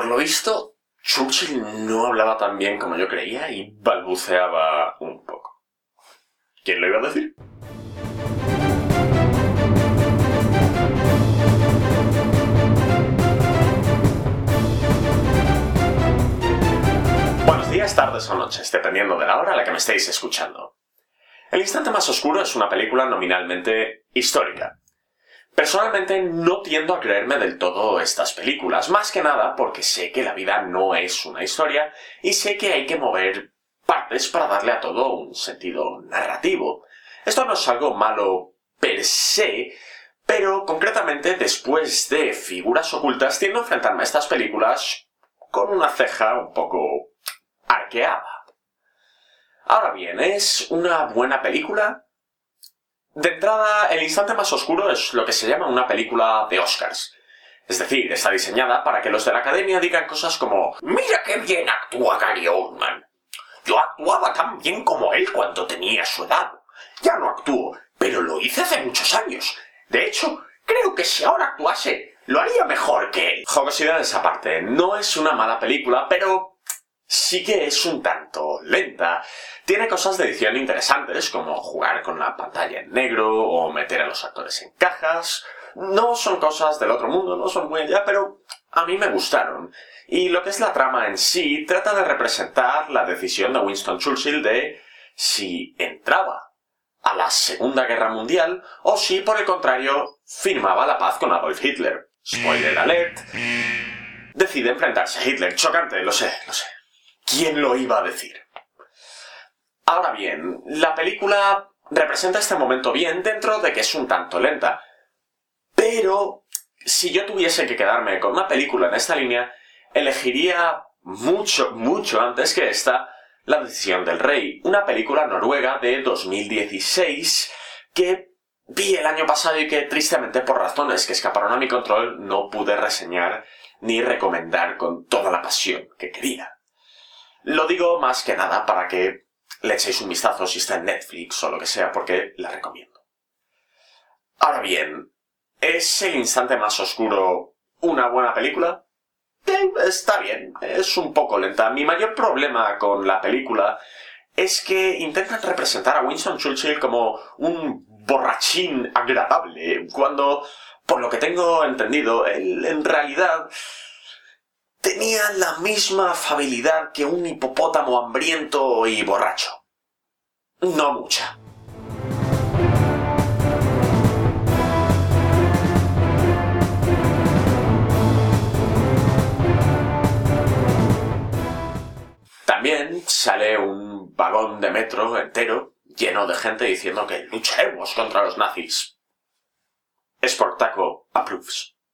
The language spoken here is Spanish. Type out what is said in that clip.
Por lo visto, Churchill no hablaba tan bien como yo creía y balbuceaba un poco. ¿Quién lo iba a decir? Buenos días, tardes o noches, dependiendo de la hora a la que me estéis escuchando. El instante más oscuro es una película nominalmente histórica. Personalmente no tiendo a creerme del todo estas películas, más que nada porque sé que la vida no es una historia y sé que hay que mover partes para darle a todo un sentido narrativo. Esto no es algo malo per se, pero concretamente después de Figuras Ocultas tiendo a enfrentarme a estas películas con una ceja un poco arqueada. Ahora bien, ¿es una buena película? De entrada, El instante más oscuro es lo que se llama una película de Oscars. Es decir, está diseñada para que los de la academia digan cosas como Mira qué bien actúa Gary Oldman. Yo actuaba tan bien como él cuando tenía su edad. Ya no actúo, pero lo hice hace muchos años. De hecho, creo que si ahora actuase, lo haría mejor que él. Jocosidades aparte, no es una mala película, pero sí que es un tanto lenta. Tiene cosas de edición interesantes, como jugar con la pantalla en negro o meter a los actores en cajas. No son cosas del otro mundo, no son muy allá, pero a mí me gustaron. Y lo que es la trama en sí trata de representar la decisión de Winston Churchill de si entraba a la Segunda Guerra Mundial o si, por el contrario, firmaba la paz con Adolf Hitler. Spoiler alert. Decide enfrentarse a Hitler. Chocante, lo sé, lo sé. ¿Quién lo iba a decir? Ahora bien, la película representa este momento bien dentro de que es un tanto lenta. Pero si yo tuviese que quedarme con una película en esta línea, elegiría mucho, mucho antes que esta La decisión del rey, una película noruega de 2016 que vi el año pasado y que tristemente por razones que escaparon a mi control no pude reseñar ni recomendar con toda la pasión que quería. Lo digo más que nada para que le echéis un vistazo si está en Netflix o lo que sea, porque la recomiendo. Ahora bien, ¿es el instante más oscuro una buena película? Eh, está bien, es un poco lenta. Mi mayor problema con la película es que intentan representar a Winston Churchill como un borrachín agradable, cuando, por lo que tengo entendido, él en realidad tenía la misma afabilidad que un hipopótamo hambriento y borracho. No mucha. También sale un vagón de metro entero lleno de gente diciendo que lucharemos contra los nazis. Sportaco approves.